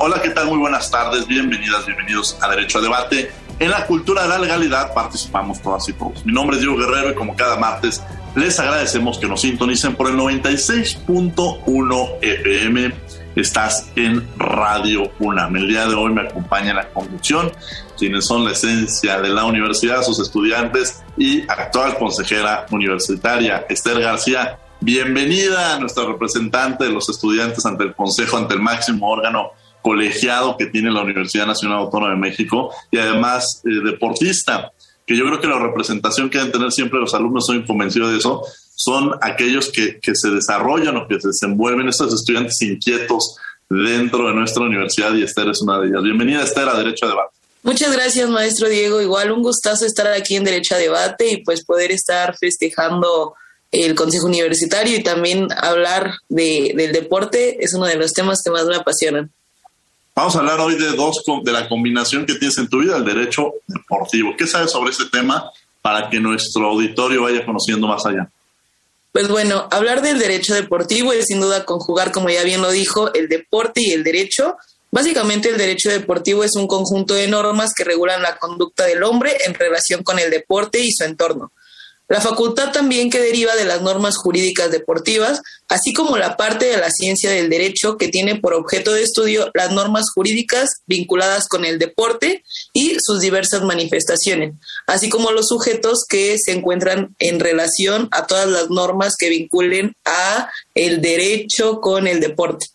Hola, ¿qué tal? Muy buenas tardes, bienvenidas, bienvenidos a Derecho a Debate. En la cultura de la legalidad participamos todas y todos. Mi nombre es Diego Guerrero y como cada martes les agradecemos que nos sintonicen por el 96.1 FM. Estás en Radio UNAM. El día de hoy me acompaña la conducción, quienes son la esencia de la universidad, sus estudiantes y actual consejera universitaria, Esther García. Bienvenida a nuestra representante de los estudiantes ante el Consejo, ante el máximo órgano colegiado que tiene la Universidad Nacional Autónoma de México y además eh, deportista, que yo creo que la representación que deben tener siempre los alumnos, soy convencido de eso, son aquellos que, que se desarrollan o que se desenvuelven, estos estudiantes inquietos dentro de nuestra universidad y Esther es una de ellas. Bienvenida Esther a Derecho a Debate. Muchas gracias, maestro Diego. Igual un gustazo estar aquí en Derecho a Debate y pues poder estar festejando el Consejo Universitario y también hablar de, del deporte es uno de los temas que más me apasionan. Vamos a hablar hoy de dos de la combinación que tienes en tu vida, el derecho deportivo. ¿Qué sabes sobre ese tema para que nuestro auditorio vaya conociendo más allá? Pues bueno, hablar del derecho deportivo es sin duda conjugar, como ya bien lo dijo, el deporte y el derecho. Básicamente el derecho deportivo es un conjunto de normas que regulan la conducta del hombre en relación con el deporte y su entorno. La facultad también que deriva de las normas jurídicas deportivas, así como la parte de la ciencia del derecho que tiene por objeto de estudio las normas jurídicas vinculadas con el deporte y sus diversas manifestaciones, así como los sujetos que se encuentran en relación a todas las normas que vinculen a el derecho con el deporte.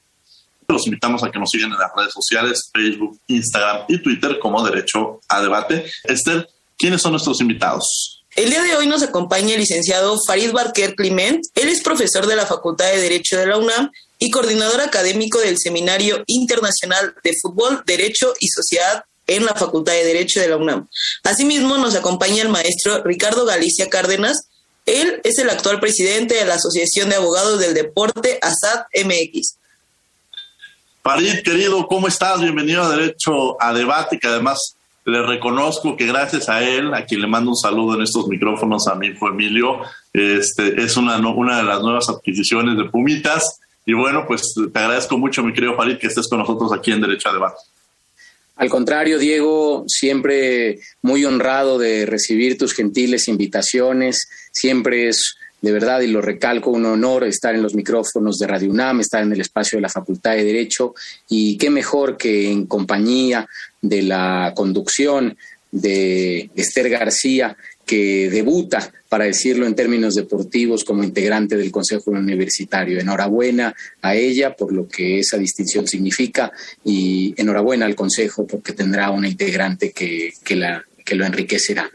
Los invitamos a que nos sigan en las redes sociales, Facebook, Instagram y Twitter como Derecho a Debate. Esther, ¿quiénes son nuestros invitados? El día de hoy nos acompaña el licenciado Farid Barker Clement. Él es profesor de la Facultad de Derecho de la UNAM y coordinador académico del Seminario Internacional de Fútbol, Derecho y Sociedad en la Facultad de Derecho de la UNAM. Asimismo, nos acompaña el maestro Ricardo Galicia Cárdenas. Él es el actual presidente de la Asociación de Abogados del Deporte, ASAD MX. Farid, querido, ¿cómo estás? Bienvenido a Derecho a Debate, que además le reconozco que gracias a él, a quien le mando un saludo en estos micrófonos, a mi hijo Emilio, este, es una, una de las nuevas adquisiciones de Pumitas. Y bueno, pues te agradezco mucho, mi querido Farid, que estés con nosotros aquí en Derecho a Debate. Al contrario, Diego, siempre muy honrado de recibir tus gentiles invitaciones. Siempre es de verdad, y lo recalco, un honor estar en los micrófonos de Radio UNAM, estar en el espacio de la Facultad de Derecho, y qué mejor que en compañía de la conducción de Esther García, que debuta, para decirlo en términos deportivos, como integrante del Consejo Universitario. Enhorabuena a ella por lo que esa distinción significa y enhorabuena al Consejo porque tendrá una integrante que, que, la, que lo enriquecerá.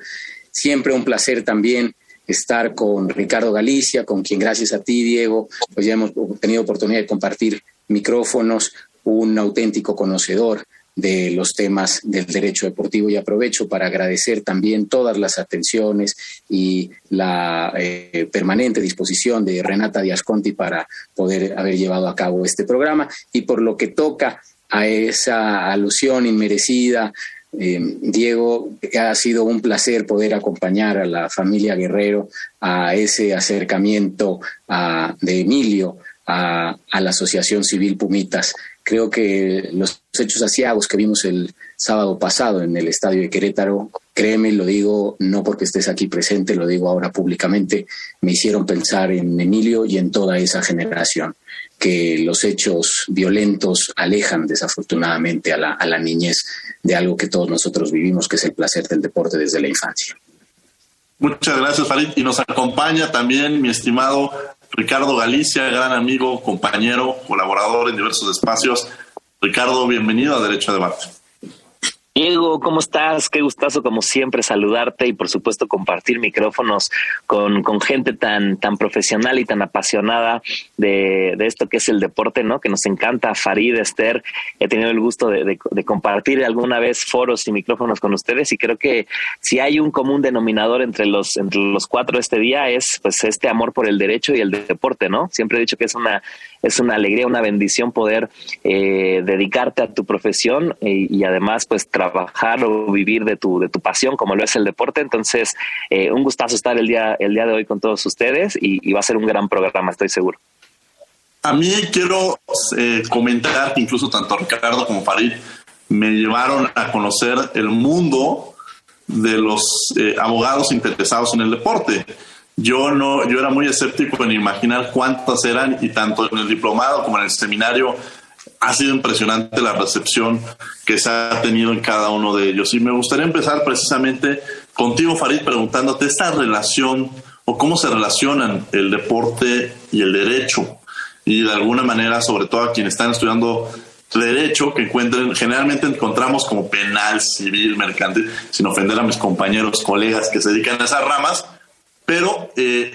Siempre un placer también estar con Ricardo Galicia, con quien gracias a ti, Diego, pues ya hemos tenido oportunidad de compartir micrófonos, un auténtico conocedor de los temas del derecho deportivo y aprovecho para agradecer también todas las atenciones y la eh, permanente disposición de Renata Díaz Conti para poder haber llevado a cabo este programa y por lo que toca a esa alusión inmerecida eh, Diego, ha sido un placer poder acompañar a la familia Guerrero a ese acercamiento de Emilio a, la Asociación Civil Pumitas. Creo que los hechos asiagos que vimos el sábado pasado en el estadio de Querétaro, créeme, lo digo no porque estés aquí presente, lo digo ahora públicamente, me hicieron pensar en Emilio y en toda esa generación. que los hechos violentos alejan desafortunadamente a la, a la niñez de algo que todos nosotros vivimos, que es el placer del deporte desde la infancia. Muchas gracias, Farid. Y nos acompaña también mi estimado Ricardo Galicia, gran amigo, compañero, colaborador en diversos espacios. Ricardo, bienvenido a Derecho a Debate. Diego, ¿cómo estás? Qué gustazo como siempre saludarte y por supuesto compartir micrófonos con, con gente tan, tan profesional y tan apasionada de, de, esto que es el deporte, ¿no? Que nos encanta. Farid, Esther, he tenido el gusto de, de, de, compartir alguna vez foros y micrófonos con ustedes y creo que si hay un común denominador entre los, entre los cuatro este día es pues este amor por el derecho y el deporte, ¿no? Siempre he dicho que es una, es una alegría, una bendición poder eh, dedicarte a tu profesión y, y además pues trabajar o vivir de tu, de tu pasión, como lo es el deporte. Entonces, eh, un gustazo estar el día, el día de hoy con todos ustedes y, va a ser un gran programa, estoy seguro. A mí quiero eh, comentar que incluso tanto Ricardo como Farid me llevaron a conocer el mundo de los eh, abogados interesados en el deporte. Yo no, yo era muy escéptico en imaginar cuántas eran y tanto en el diplomado como en el seminario ha sido impresionante la recepción que se ha tenido en cada uno de ellos. Y me gustaría empezar precisamente contigo, Farid, preguntándote esta relación o cómo se relacionan el deporte y el derecho. Y de alguna manera, sobre todo a quienes están estudiando derecho, que encuentren, generalmente encontramos como penal, civil, mercantil, sin ofender a mis compañeros, colegas que se dedican a esas ramas, pero eh,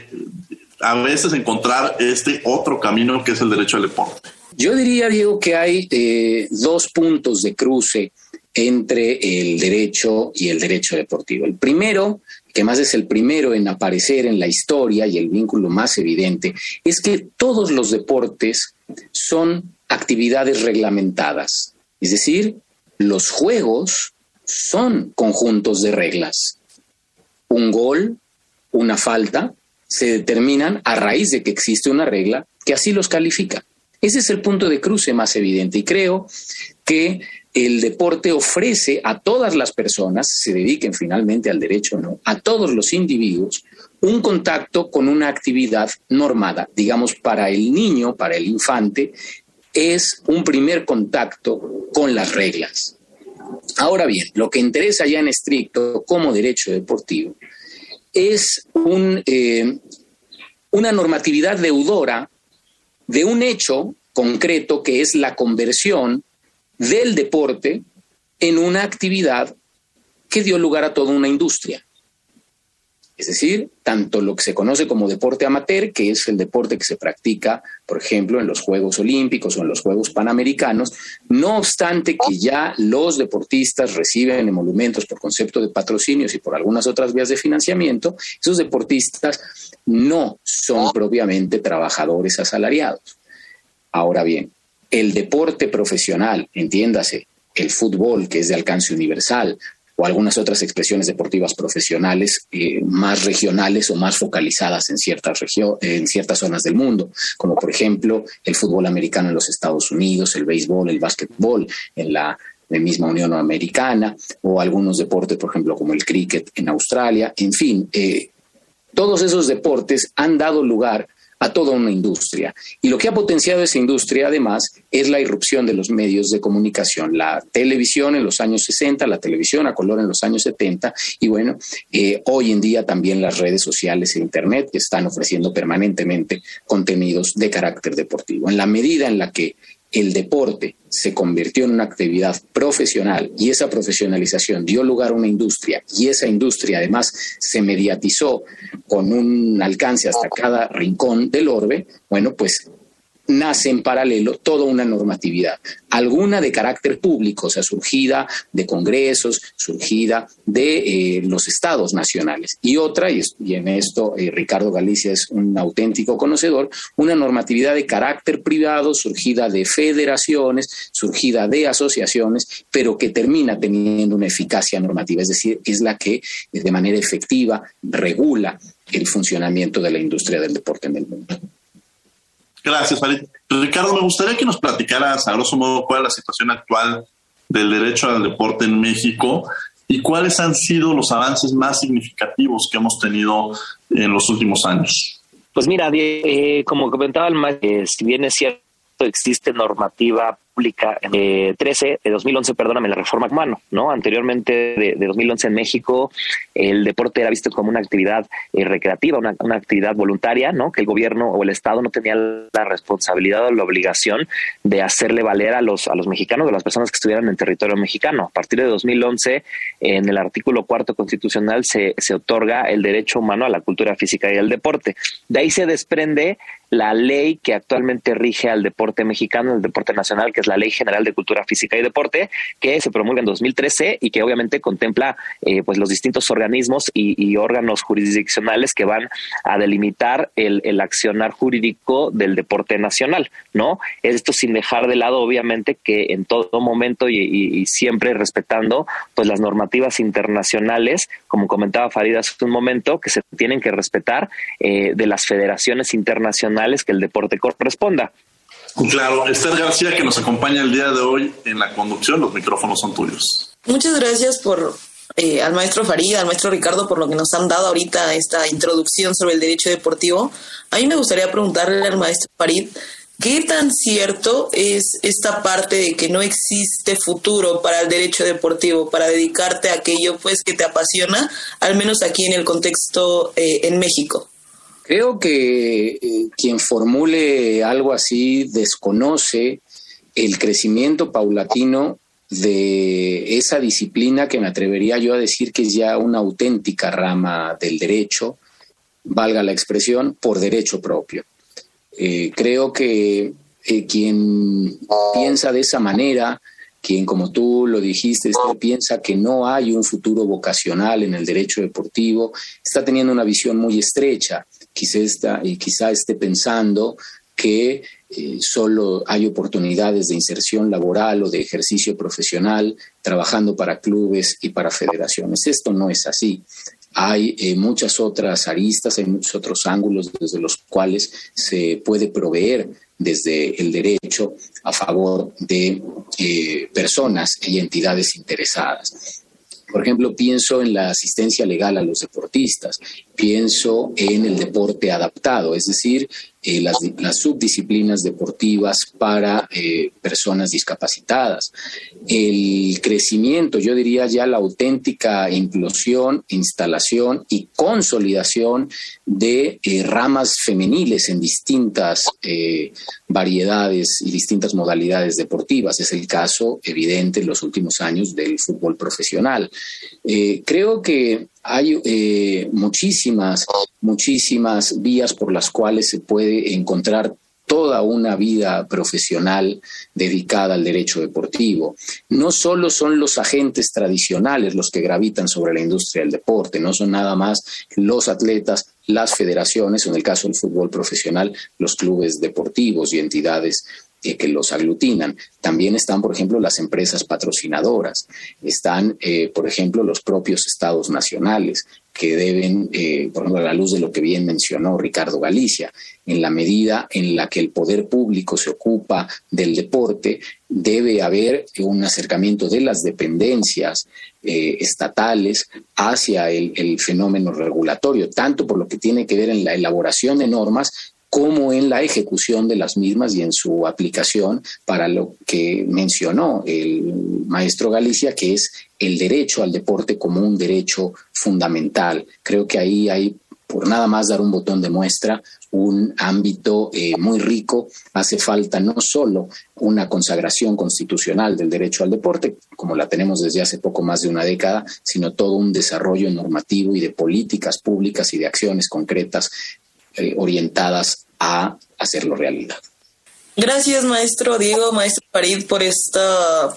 a veces encontrar este otro camino que es el derecho al deporte. Yo diría, Diego, que hay eh, dos puntos de cruce entre el derecho y el derecho deportivo. El primero, que más es el primero en aparecer en la historia y el vínculo más evidente, es que todos los deportes son actividades reglamentadas. Es decir, los juegos son conjuntos de reglas. Un gol, una falta, se determinan a raíz de que existe una regla que así los califica. Ese es el punto de cruce más evidente y creo que el deporte ofrece a todas las personas, se dediquen finalmente al derecho o no, a todos los individuos, un contacto con una actividad normada. Digamos, para el niño, para el infante, es un primer contacto con las reglas. Ahora bien, lo que interesa ya en estricto como derecho deportivo es un, eh, una normatividad deudora de un hecho concreto que es la conversión del deporte en una actividad que dio lugar a toda una industria. Es decir, tanto lo que se conoce como deporte amateur, que es el deporte que se practica, por ejemplo, en los Juegos Olímpicos o en los Juegos Panamericanos, no obstante que ya los deportistas reciben emolumentos por concepto de patrocinios y por algunas otras vías de financiamiento, esos deportistas no son propiamente trabajadores asalariados. Ahora bien, el deporte profesional, entiéndase, el fútbol, que es de alcance universal, o algunas otras expresiones deportivas profesionales eh, más regionales o más focalizadas en ciertas, en ciertas zonas del mundo, como por ejemplo el fútbol americano en los Estados Unidos, el béisbol, el básquetbol en la, misma Unión Americana, o algunos deportes, por ejemplo, como el cricket en Australia. En fin, eh, todos esos deportes han dado lugar a toda una industria. Y lo que ha potenciado esa industria, además, es la irrupción de los medios de comunicación, la televisión en los años 60, la televisión a color en los años 70, y bueno, eh, hoy en día también las redes sociales e Internet que están ofreciendo permanentemente contenidos de carácter deportivo. En la medida en la que el deporte se convirtió en una actividad profesional y esa profesionalización dio lugar a una industria y esa industria además se mediatizó con un alcance hasta cada rincón del orbe, bueno, pues nace en paralelo toda una normatividad, alguna de carácter público, o sea, surgida de congresos, surgida de eh, los estados nacionales, y otra, y, en esto eh, Ricardo Galicia es un auténtico conocedor, una normatividad de carácter privado, surgida de federaciones, surgida de asociaciones, pero que termina teniendo una eficacia normativa, es decir, es la que de manera efectiva regula el funcionamiento de la industria del deporte en el mundo. Gracias, Farid. Ricardo, me gustaría que nos platicaras a grosso modo cuál es la situación actual del derecho al deporte en México y cuáles han sido los avances más significativos que hemos tenido en los últimos años. Pues mira, eh, como comentaba el maestro, si bien es cierto existe normativa pública eh, 13 de 2011, perdóname, la reforma humano, ¿no? Anteriormente de, de, 2011 en México, el deporte era visto como una actividad eh, recreativa, una, una, actividad voluntaria, ¿no? Que el gobierno o el Estado no tenía la responsabilidad o la obligación de hacerle valer a los, a los mexicanos, a las personas que estuvieran en territorio mexicano. A partir de 2011, en el artículo cuarto constitucional se, se otorga el derecho humano a la cultura física y al deporte. De ahí se desprende la ley que actualmente rige al deporte mexicano, el deporte nacional, que la Ley General de Cultura Física y Deporte, que se promulga en 2013 y que obviamente contempla eh, pues los distintos organismos y, órganos jurisdiccionales que van a delimitar el, el, accionar jurídico del deporte nacional, ¿no? Esto sin dejar de lado, obviamente, que en todo momento y, y, y siempre respetando pues las normativas internacionales, como comentaba Farida hace un momento, que se tienen que respetar eh, de las federaciones internacionales que el deporte corresponda. Claro, Esther García que nos acompaña el día de hoy en la conducción, los micrófonos son tuyos. Muchas gracias por eh, al maestro Farid, al maestro Ricardo por lo que nos han dado ahorita esta introducción sobre el derecho deportivo. A mí me gustaría preguntarle al maestro Farid, ¿qué tan cierto es esta parte de que no existe futuro para el derecho deportivo, para dedicarte a aquello pues que te apasiona, al menos aquí en el contexto eh, en México? Creo que eh, quien formule algo así desconoce el crecimiento paulatino de esa disciplina que me atrevería yo a decir que es ya una auténtica rama del derecho, valga la expresión, por derecho propio. Eh, creo que eh, quien piensa de esa manera, quien como tú lo dijiste, este, piensa que no hay un futuro vocacional en el derecho deportivo, está teniendo una visión muy estrecha quizá, está, y quizá esté pensando que eh, solo hay oportunidades de inserción laboral o de ejercicio profesional trabajando para clubes y para federaciones. Esto no es así. Hay eh, muchas otras aristas, hay muchos otros ángulos desde los cuales se puede proveer desde el derecho a favor de eh, personas y entidades interesadas. Por ejemplo, pienso en la asistencia legal a los deportistas, pienso en el deporte adaptado, es decir, eh, las, subdisciplinas deportivas para eh, personas discapacitadas. El crecimiento, yo diría ya la auténtica implosión, instalación y consolidación de eh, ramas femeniles en distintas variedades y distintas modalidades deportivas. Es el caso evidente en los últimos años del fútbol profesional. Eh, creo que hay eh, muchísimas, muchísimas vías por las cuales se puede encontrar toda una vida profesional dedicada al derecho deportivo. No solo son los agentes tradicionales los que gravitan sobre la industria del deporte, no son nada más los atletas, las federaciones, en el caso del fútbol profesional, los clubes deportivos y entidades eh, que los aglutinan. También están, por ejemplo, las empresas patrocinadoras, están, eh, por ejemplo, los propios estados nacionales que deben, eh, por ejemplo, a la luz de lo que bien mencionó Ricardo Galicia, en la medida en la que el poder público se ocupa del deporte, debe haber un acercamiento de las dependencias eh, estatales hacia el, el fenómeno regulatorio, tanto por lo que tiene que ver en la elaboración de normas como en la ejecución de las mismas y en su aplicación para lo que mencionó el maestro Galicia, que es el derecho al deporte como un derecho fundamental. Creo que ahí hay, por nada más dar un botón de muestra, un ámbito eh, muy rico. Hace falta no solo una consagración constitucional del derecho al deporte, como la tenemos desde hace poco más de una década, sino todo un desarrollo normativo y de políticas públicas y de acciones concretas eh, orientadas a hacerlo realidad. Gracias, maestro Diego, maestro Farid, por este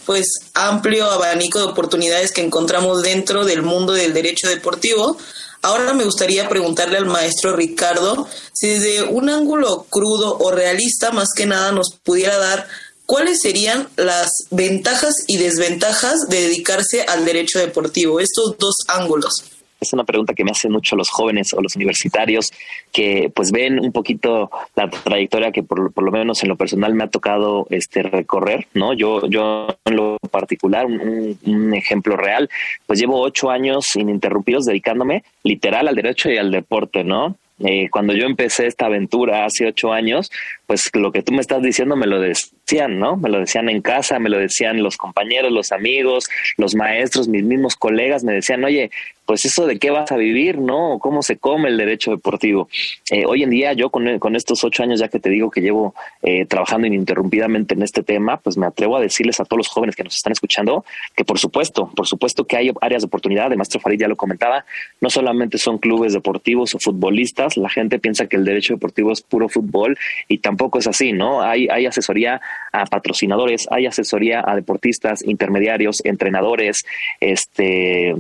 pues amplio abanico de oportunidades que encontramos dentro del mundo del derecho deportivo. Ahora me gustaría preguntarle al maestro Ricardo si desde un ángulo crudo o realista, más que nada, nos pudiera dar cuáles serían las ventajas y desventajas de dedicarse al derecho deportivo, estos dos ángulos es una pregunta que me hacen mucho los jóvenes o los universitarios que pues ven un poquito la trayectoria que por, por lo menos en lo personal me ha tocado este recorrer, ¿no? Yo, yo en lo particular, un, ejemplo real, pues llevo ocho años ininterrumpidos dedicándome literal al derecho y al deporte, ¿no? Eh, cuando yo empecé esta aventura hace ocho años, pues lo que tú me estás diciendo me lo decían, ¿no? Me lo decían en casa, me lo decían los compañeros, los amigos, los maestros, mis mismos colegas, me decían, oye, pues eso de qué vas a vivir, ¿no? ¿Cómo se come el derecho deportivo? Eh, hoy en día yo con, con, estos ocho años ya que te digo que llevo eh, trabajando ininterrumpidamente en este tema, pues me atrevo a decirles a todos los jóvenes que nos están escuchando que por supuesto, por supuesto que hay áreas de oportunidad, el maestro Farid ya lo comentaba, no solamente son clubes deportivos o futbolistas, la gente piensa que el derecho deportivo es puro fútbol y tampoco es así, ¿no? Hay, hay asesoría a patrocinadores, hay asesoría a deportistas, intermediarios, entrenadores, este...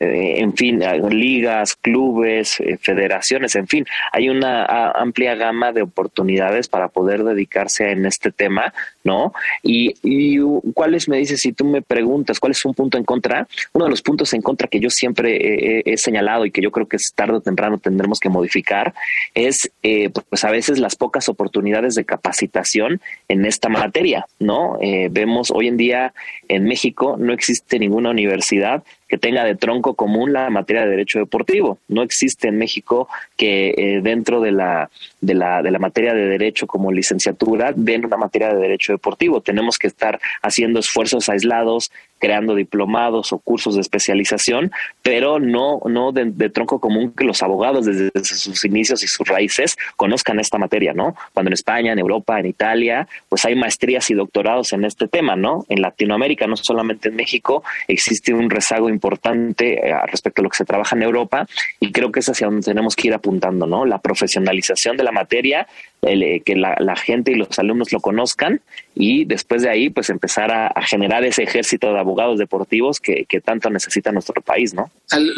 Eh, en fin, ligas, clubes, eh, federaciones, en fin, hay una amplia gama de oportunidades para poder dedicarse en este tema, ¿no? Y, y cuáles me dices, si tú me preguntas, cuál es un punto en contra, uno de los puntos en contra que yo siempre he, señalado y que yo creo que es tarde o temprano tendremos que modificar es, eh, pues a veces las pocas oportunidades de capacitación en esta materia, ¿no? Eh, vemos hoy en día en México no existe ninguna universidad que tenga de tronco común la materia de derecho deportivo. No existe en México que eh, dentro de la, de, la, de la materia de derecho como licenciatura den una materia de derecho deportivo. Tenemos que estar haciendo esfuerzos aislados, creando diplomados o cursos de especialización, pero no, no de, tronco común que los abogados desde sus inicios y sus raíces conozcan esta materia, ¿no? Cuando en España, en Europa, en Italia, pues hay maestrías y doctorados en este tema, ¿no? En Latinoamérica, no solamente en México, existe un rezago importante eh, respecto a lo que se trabaja en Europa y creo que es hacia donde tenemos que ir apuntando, ¿no? La profesionalización de la materia, eh, que la, gente y los alumnos lo conozcan y después de ahí, pues empezar a, generar ese ejército de abogados deportivos que, tanto necesita nuestro país, ¿no?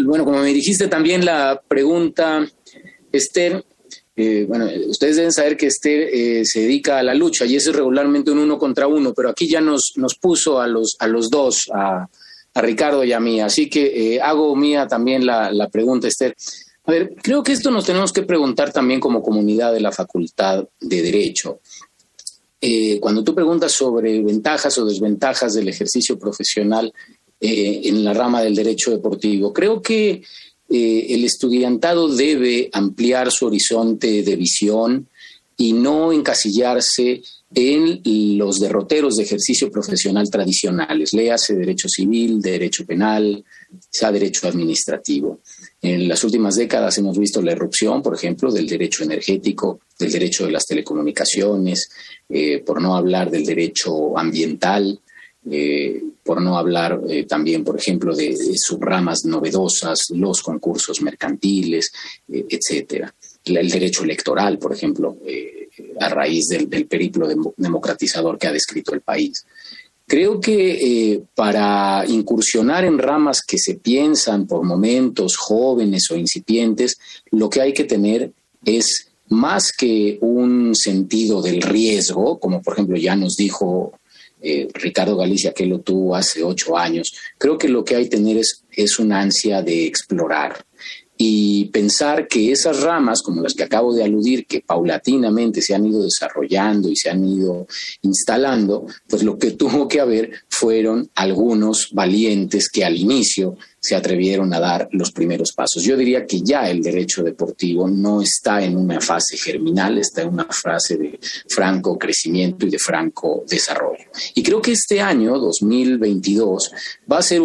bueno, como me dijiste también la pregunta, Esther, eh, bueno, ustedes deben saber que Esther eh, se dedica a la lucha y eso es regularmente un uno contra uno, pero aquí ya nos, nos puso a los, a los dos, a, Ricardo y a mí. Así que eh, hago mía también la, la pregunta, Esther. A ver, creo que esto nos tenemos que preguntar también como comunidad de la Facultad de Derecho. Eh, cuando tú preguntas sobre ventajas o desventajas del ejercicio profesional eh, en la rama del derecho deportivo, creo que el estudiantado debe ampliar su horizonte de visión y no encasillarse en los derroteros de ejercicio profesional tradicionales, léase derecho civil, derecho penal, sea derecho administrativo. En las últimas décadas hemos visto la erupción, por ejemplo, del derecho energético, del derecho de las telecomunicaciones, eh, por no hablar del derecho ambiental, eh, por no hablar eh, también, por ejemplo, de, subramas novedosas, los concursos mercantiles, etcétera. El derecho electoral, por ejemplo, a raíz del, periplo democratizador que ha descrito el país. Creo que para incursionar en ramas que se piensan por momentos jóvenes o incipientes, lo que hay que tener es más que un sentido del riesgo, como por ejemplo ya nos dijo eh, Ricardo Galicia que lo tuvo hace ocho años, creo que lo que hay que tener es, es una ansia de explorar y pensar que esas ramas, como las que acabo de aludir, que paulatinamente se han ido desarrollando y se han ido instalando, pues lo que tuvo que haber fueron algunos valientes que al inicio se atrevieron a dar los primeros pasos. Yo diría que ya el derecho deportivo no está en una fase germinal, está en una fase de franco crecimiento y de franco desarrollo. Y creo que este año, 2022, va a ser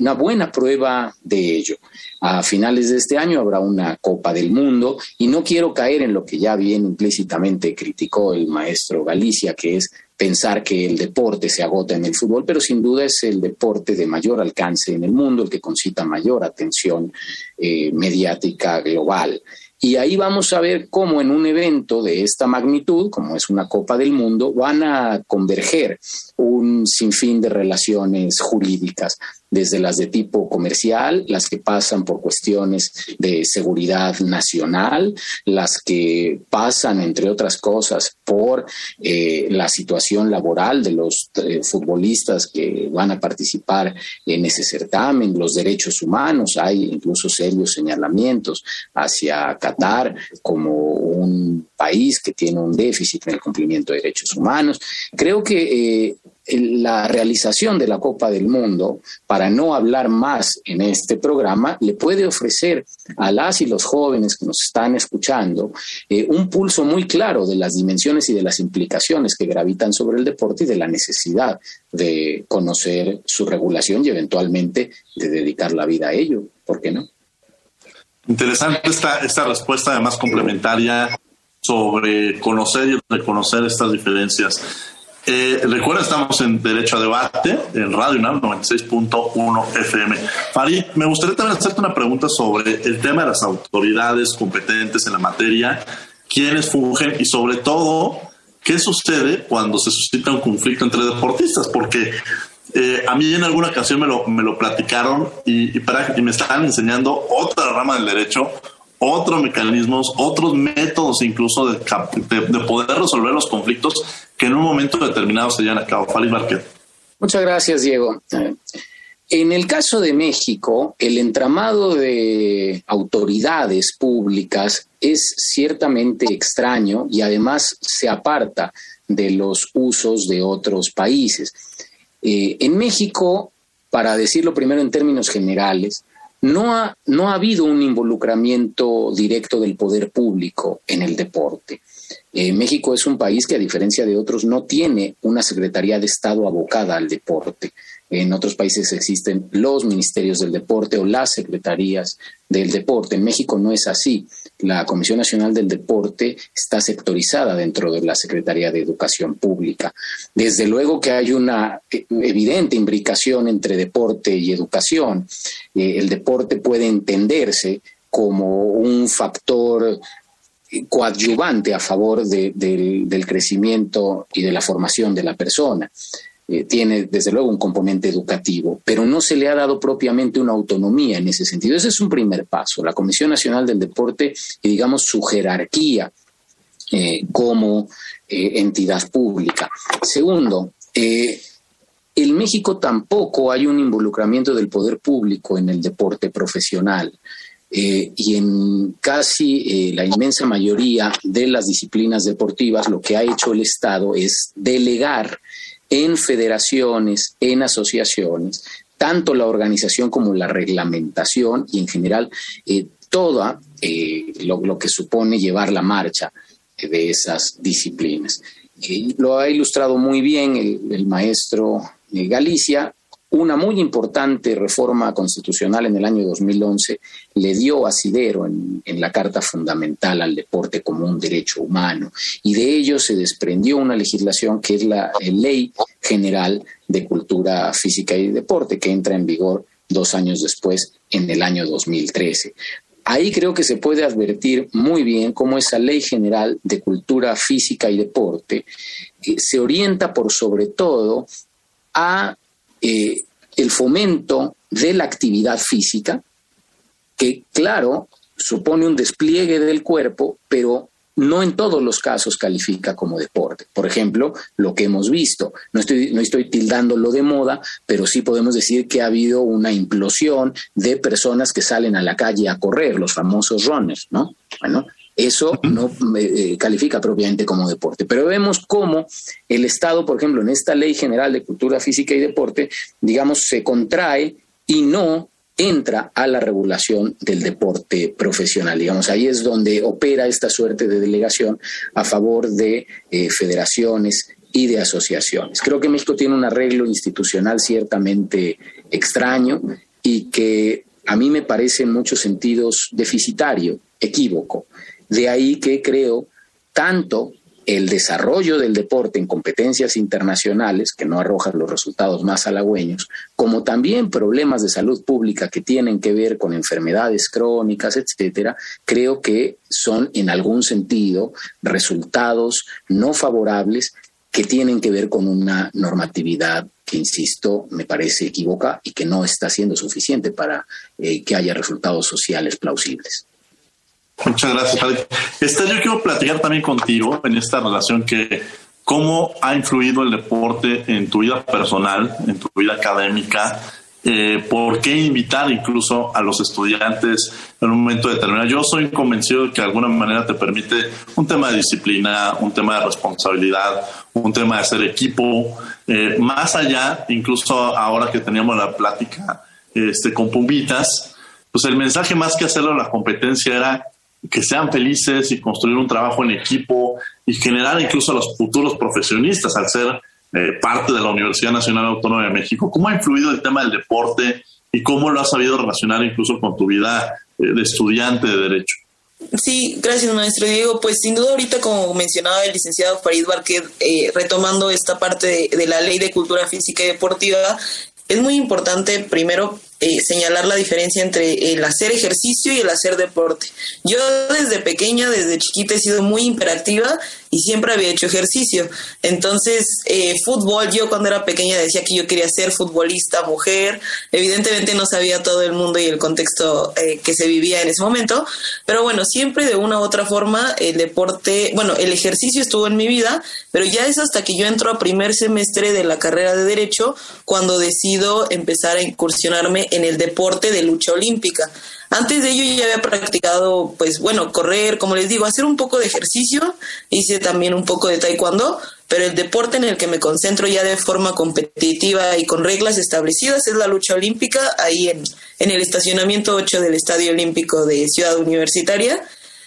una buena prueba de ello. A finales de este año habrá una Copa del Mundo y no quiero caer en lo que ya bien implícitamente criticó el maestro Galicia, que es pensar que el deporte se agota en el fútbol, pero sin duda es el deporte de mayor alcance en el mundo, el que concita mayor atención eh, mediática global. Y ahí vamos a ver cómo en un evento de esta magnitud, como es una Copa del Mundo, van a converger un sinfín de relaciones jurídicas, desde las de tipo comercial, las que pasan por cuestiones de seguridad nacional, las que pasan, entre otras cosas, por eh, la situación laboral de los eh, futbolistas que van a participar en ese certamen, los derechos humanos, hay incluso serios señalamientos hacia Qatar como un país que tiene un déficit en el cumplimiento de derechos humanos. Creo que eh, la realización de la Copa del Mundo, para no hablar más en este programa, le puede ofrecer a las y los jóvenes que nos están escuchando eh, un pulso muy claro de las dimensiones y de las implicaciones que gravitan sobre el deporte y de la necesidad de conocer su regulación y eventualmente de dedicar la vida a ello. ¿Por qué no? Interesante esta, esta respuesta, además complementaria sobre conocer y reconocer estas diferencias. Eh, recuerda, estamos en Derecho a Debate, en Radio UNAM 96.1 FM. Farid, me gustaría también hacerte una pregunta sobre el tema de las autoridades competentes en la materia, quiénes fungen y sobre todo, qué sucede cuando se suscita un conflicto entre deportistas, porque eh, a mí en alguna ocasión me lo, me lo platicaron y, y, me estaban enseñando otra rama del derecho, otros mecanismos, otros métodos incluso de, de, poder resolver los conflictos que en un momento determinado se llevan a cabo. Fali Marquet. Muchas gracias, Diego. En el caso de México, el entramado de autoridades públicas es ciertamente extraño y además se aparta de los usos de otros países. Eh, en México, para decirlo primero en términos generales, no ha, no ha habido un involucramiento directo del poder público en el deporte. Eh, México es un país que, a diferencia de otros, no tiene una Secretaría de Estado abocada al deporte. En otros países existen los ministerios del deporte o las secretarías del deporte. En México no es así. La Comisión Nacional del Deporte está sectorizada dentro de la Secretaría de Educación Pública. Desde luego que hay una evidente imbricación entre deporte y educación. Eh, el deporte puede entenderse como un factor coadyuvante a favor de, del crecimiento y de la formación de la persona. Eh, tiene desde luego un componente educativo, pero no se le ha dado propiamente una autonomía en ese sentido. Ese es un primer paso. La Comisión Nacional del Deporte y digamos su jerarquía eh, como eh, entidad pública. Segundo, en México tampoco hay un involucramiento del poder público en el deporte profesional. y en casi la inmensa mayoría de las disciplinas deportivas lo que ha hecho el Estado es delegar en federaciones, en asociaciones, tanto la organización como la reglamentación y en general eh, toda eh, lo, que supone llevar la marcha de esas disciplinas. lo ha ilustrado muy bien el, el maestro Galicia una muy importante reforma constitucional en el año 2011 le dio asidero en, en, la Carta Fundamental al deporte como un derecho humano y de ello se desprendió una legislación que es la Ley General de Cultura Física y Deporte que entra en vigor dos años después, en el año 2013. Ahí creo que se puede advertir muy bien cómo esa Ley General de Cultura Física y Deporte eh, se orienta por sobre todo a eh, el fomento de la actividad física, que claro, supone un despliegue del cuerpo, pero no en todos los casos califica como deporte. Por ejemplo, lo que hemos visto, no estoy, no estoy tildándolo de moda, pero sí podemos decir que ha habido una implosión de personas que salen a la calle a correr, los famosos runners, ¿no? Bueno, eso no eh, califica propiamente como deporte. Pero vemos cómo el Estado, por ejemplo, en esta Ley General de Cultura Física y Deporte, digamos, se contrae y no entra a la regulación del deporte profesional. Digamos, ahí es donde opera esta suerte de delegación a favor de eh, federaciones y de asociaciones. Creo que México tiene un arreglo institucional ciertamente extraño y que a mí me parece en muchos sentidos deficitario, equívoco. De ahí que creo tanto el desarrollo del deporte en competencias internacionales, que no arrojan los resultados más halagüeños, como también problemas de salud pública que tienen que ver con enfermedades crónicas, etcétera, creo que son en algún sentido resultados no favorables que tienen que ver con una normatividad que, insisto, me parece equívoca y que no está siendo suficiente para eh, que haya resultados sociales plausibles. Muchas gracias, Alex. Yo quiero platicar también contigo en esta relación que cómo ha influido el deporte en tu vida personal, en tu vida académica eh, por qué invitar incluso a los estudiantes en un momento determinado. Yo soy convencido de que de alguna manera te permite un tema de disciplina, un tema de responsabilidad, un tema de ser equipo, eh, más allá, incluso ahora que teníamos la plática este, con Pumbitas, pues el mensaje más que hacerlo a la competencia era que sean felices y construir un trabajo en equipo y generar incluso a los futuros profesionistas al ser eh, parte de la Universidad Nacional Autónoma de México. ¿Cómo ha influido el tema del deporte y cómo lo has sabido relacionar incluso con tu vida eh, de estudiante de Derecho? Sí, gracias maestro Diego. Pues sin duda ahorita como mencionaba el licenciado Farid Barquet, eh, retomando esta parte de, la ley de cultura física y deportiva, es muy importante primero eh, señalar la diferencia entre el hacer ejercicio y el hacer deporte. Yo desde pequeña, desde chiquita he sido muy imperactiva y siempre había hecho ejercicio. Entonces, eh, fútbol, yo cuando era pequeña decía que yo quería ser futbolista, mujer. Evidentemente no sabía todo el mundo y el contexto eh, que se vivía en ese momento, pero bueno, siempre de una u otra forma el deporte, bueno, el ejercicio estuvo en mi vida, pero ya es hasta que yo entro a primer semestre de la carrera de Derecho cuando decido empezar a incursionarme en el deporte de lucha olímpica. Antes de ello ya había practicado, pues bueno, correr, como les digo, hacer un poco de ejercicio, hice también un poco de taekwondo, pero el deporte en el que me concentro ya de forma competitiva y con reglas establecidas es la lucha olímpica, ahí en, en el estacionamiento 8 del Estadio Olímpico de Ciudad Universitaria.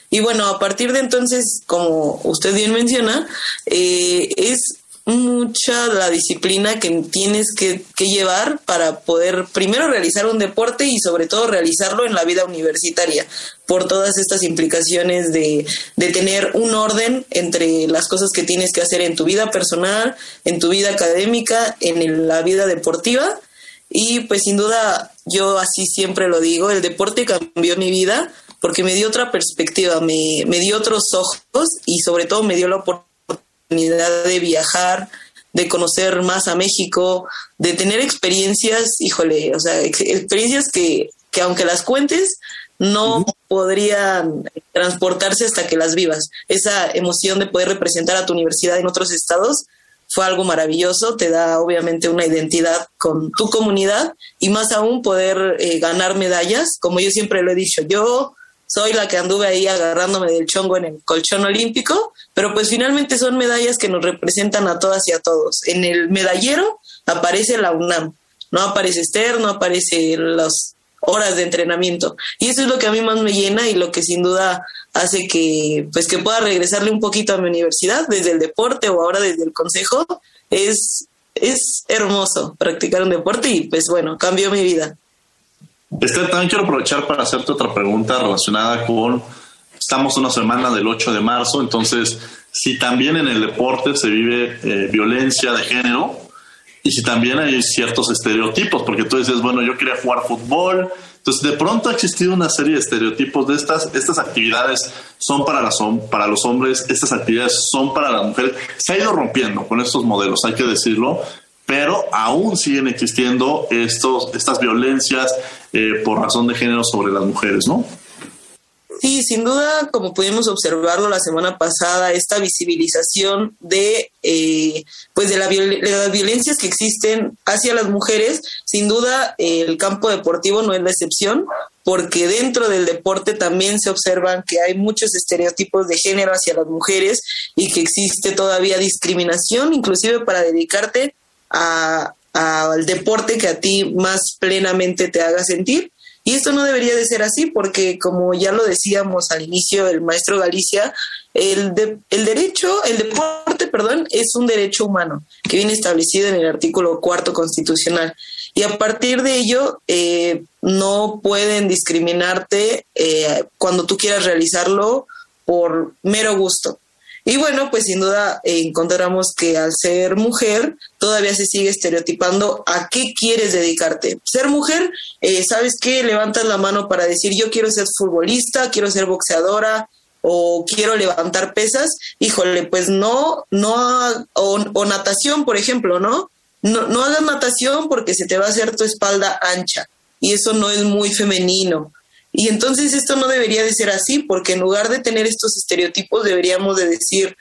Y bueno, a partir de entonces, como usted bien menciona, eh, es mucha la disciplina que tienes que, llevar para poder primero realizar un deporte y sobre todo realizarlo en la vida universitaria por todas estas implicaciones de, de tener un orden entre las cosas que tienes que hacer en tu vida personal, en tu vida académica, en la vida deportiva. Y pues sin duda, yo así siempre lo digo, el deporte cambió mi vida porque me dio otra perspectiva, me, me dio otros ojos y sobre todo me dio la oportunidad de viajar, de conocer más a México, de tener experiencias, híjole, o sea, experiencias que, que aunque las cuentes, no podrían transportarse hasta que las vivas. Esa emoción de poder representar a tu universidad en otros estados fue algo maravilloso, te da obviamente una identidad con tu comunidad y más aún poder eh, ganar medallas, como yo siempre lo he dicho, yo soy la que anduve ahí agarrándome del chongo en el colchón olímpico, pero pues finalmente son medallas que nos representan a todas y a todos. En el medallero aparece la UNAM, no aparece Esther, no aparece las horas de entrenamiento. Y eso es lo que a mí más me llena y lo que sin duda hace que pues que pueda regresarle un poquito a mi universidad desde el deporte o ahora desde el consejo. Es, es hermoso practicar un deporte y pues bueno, cambió mi vida. Este, también quiero aprovechar para hacerte otra pregunta relacionada con, estamos una semana del 8 de marzo, entonces, si también en el deporte se vive eh, violencia de género y si también hay ciertos estereotipos, porque tú dices, bueno, yo quería jugar fútbol, entonces de pronto ha existido una serie de estereotipos de estas, estas actividades son para, las, para los hombres, estas actividades son para las mujeres, se ha ido rompiendo con estos modelos, hay que decirlo, pero aún siguen existiendo estos, estas violencias eh, por razón de género sobre las mujeres, ¿no? Sí, sin duda, como pudimos observarlo la semana pasada, esta visibilización de, eh, pues de, las violencias que existen hacia las mujeres, sin duda el campo deportivo no es la excepción, porque dentro del deporte también se observan que hay muchos estereotipos de género hacia las mujeres y que existe todavía discriminación, inclusive para dedicarte al deporte que a ti más plenamente te haga sentir. Y esto no debería de ser así porque, como ya lo decíamos al inicio el maestro Galicia, el, el derecho, el deporte, perdón, es un derecho humano que viene establecido en el artículo cuarto constitucional. Y a partir de ello, eh, no pueden discriminarte eh, cuando tú quieras realizarlo por mero gusto. Y bueno, pues sin duda eh, encontramos que al ser mujer todavía se sigue estereotipando a qué quieres dedicarte. Ser mujer, eh, ¿sabes qué? Levantas la mano para decir yo quiero ser futbolista, quiero ser boxeadora o quiero levantar pesas. Híjole, pues no, no, o, natación, por ejemplo, ¿no? ¿no? No hagas natación porque se te va a hacer tu espalda ancha y eso no es muy femenino. Y entonces esto no debería de ser así, porque en lugar de tener estos estereotipos deberíamos de decir,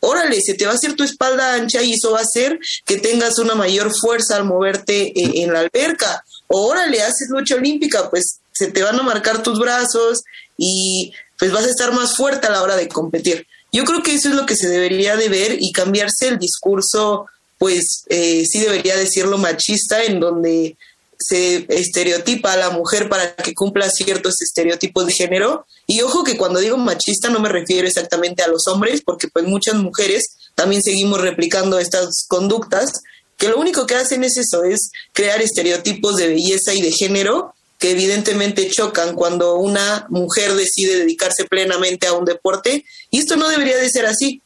órale, se te va a hacer tu espalda ancha y eso va a hacer que tengas una mayor fuerza al moverte eh, en la alberca o órale, haces lucha olímpica, pues se te van a marcar tus brazos y pues vas a estar más fuerte a la hora de competir. Yo creo que eso es lo que se debería de ver y cambiarse el discurso, pues eh, sí debería decirlo machista, en donde se estereotipa a la mujer para que cumpla ciertos estereotipos de género. Y ojo que cuando digo machista no me refiero exactamente a los hombres, porque pues muchas mujeres también seguimos replicando estas conductas, que lo único que hacen es eso, es crear estereotipos de belleza y de género que evidentemente chocan cuando una mujer decide dedicarse plenamente a un deporte. Y esto no debería de ser así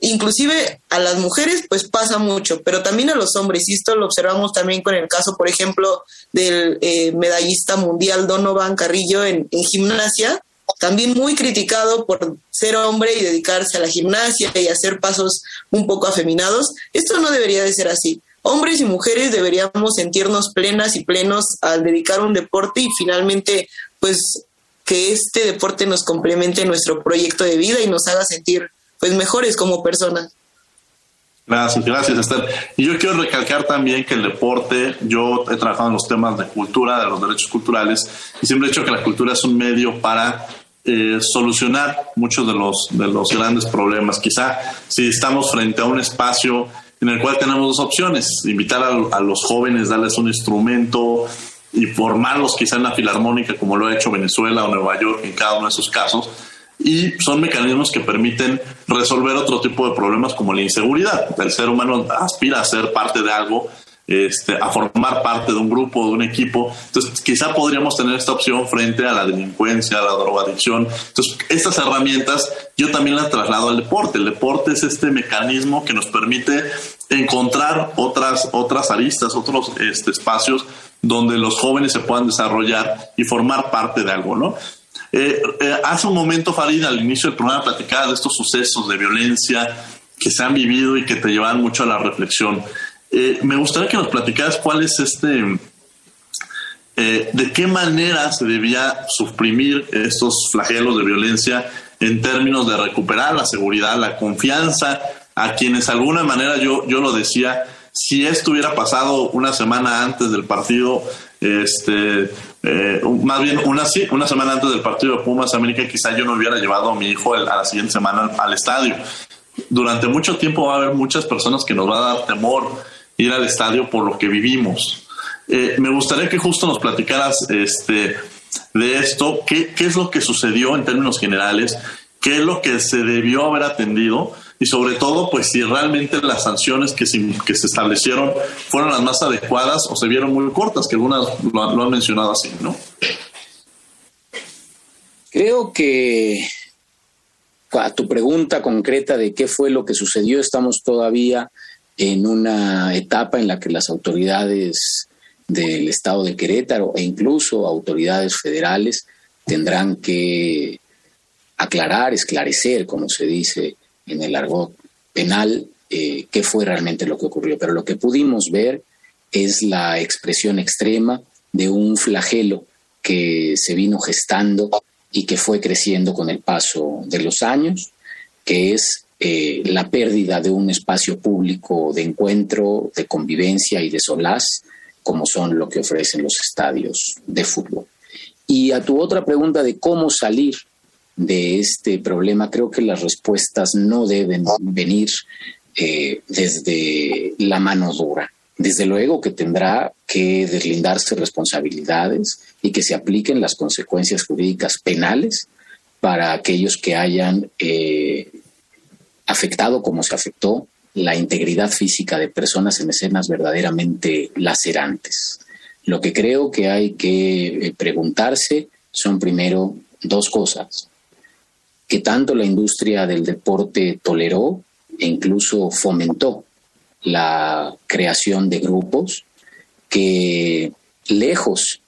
inclusive a las mujeres pues pasa mucho, pero también a los hombres, y esto lo observamos también con el caso, por ejemplo, del eh, medallista mundial Donovan Carrillo en, en, gimnasia, también muy criticado por ser hombre y dedicarse a la gimnasia y hacer pasos un poco afeminados. Esto no debería de ser así. Hombres y mujeres deberíamos sentirnos plenas y plenos al dedicar un deporte y finalmente pues que este deporte nos complemente nuestro proyecto de vida y nos haga sentir pues mejores como personas. Gracias, gracias Esther. Y yo quiero recalcar también que el deporte, yo he trabajado en los temas de cultura, de los derechos culturales, y siempre he dicho que la cultura es un medio para eh, solucionar muchos de los, de los grandes problemas. Quizá si estamos frente a un espacio en el cual tenemos dos opciones, invitar a, a los jóvenes, darles un instrumento y formarlos quizá en la filarmónica como lo ha hecho Venezuela o Nueva York en cada uno de esos casos, y son mecanismos que permiten resolver otro tipo de problemas como la inseguridad. El ser humano aspira a ser parte de algo, este, a formar parte de un grupo, de un equipo. Entonces, quizá podríamos tener esta opción frente a la delincuencia, a la drogadicción. Entonces, estas herramientas yo también las traslado al deporte. El deporte es este mecanismo que nos permite encontrar otras, otras aristas, otros este, espacios donde los jóvenes se puedan desarrollar y formar parte de algo, ¿no? Eh, eh, hace un momento, Farid, al inicio del programa platicaba de estos sucesos de violencia que se han vivido y que te llevan mucho a la reflexión. Eh, me gustaría que nos platicaras cuál es este, de qué manera se debía suprimir estos flagelos de violencia en términos de recuperar la seguridad, la confianza a quienes de alguna manera yo, yo lo decía, si esto hubiera pasado una semana antes del partido, este, eh, más bien una, una semana antes del partido de Pumas América, quizá yo no hubiera llevado a mi hijo a la siguiente semana al estadio. Durante mucho tiempo va a haber muchas personas que nos va a dar temor ir al estadio por lo que vivimos. Eh, me gustaría que justo nos platicaras este, de esto, qué, qué es lo que sucedió en términos generales, qué es lo que se debió haber atendido y sobre todo, pues si realmente las sanciones que se, establecieron fueron las más adecuadas o se vieron muy cortas, que algunas lo, han mencionado así, ¿no? Creo que a tu pregunta concreta de qué fue lo que sucedió, estamos todavía en una etapa en la que las autoridades del estado de Querétaro e incluso autoridades federales tendrán que aclarar, esclarecer, como se dice, en el argot penal eh, qué fue realmente lo que ocurrió, pero lo que pudimos ver es la expresión extrema de un flagelo que se vino gestando y que fue creciendo con el paso de los años, que es eh, la pérdida de un espacio público de encuentro, de convivencia y de solaz, como son lo que ofrecen los estadios de fútbol. Y a tu otra pregunta de cómo salir de este problema, creo que las respuestas no deben venir eh, desde la mano dura. Desde luego que tendrá que deslindarse responsabilidades y que se apliquen las consecuencias jurídicas penales para aquellos que hayan eh, afectado como se afectó la integridad física de personas en escenas verdaderamente lacerantes. Lo que creo que hay que eh, preguntarse son primero dos cosas que tanto la industria del deporte toleró e incluso fomentó la creación de grupos que lejos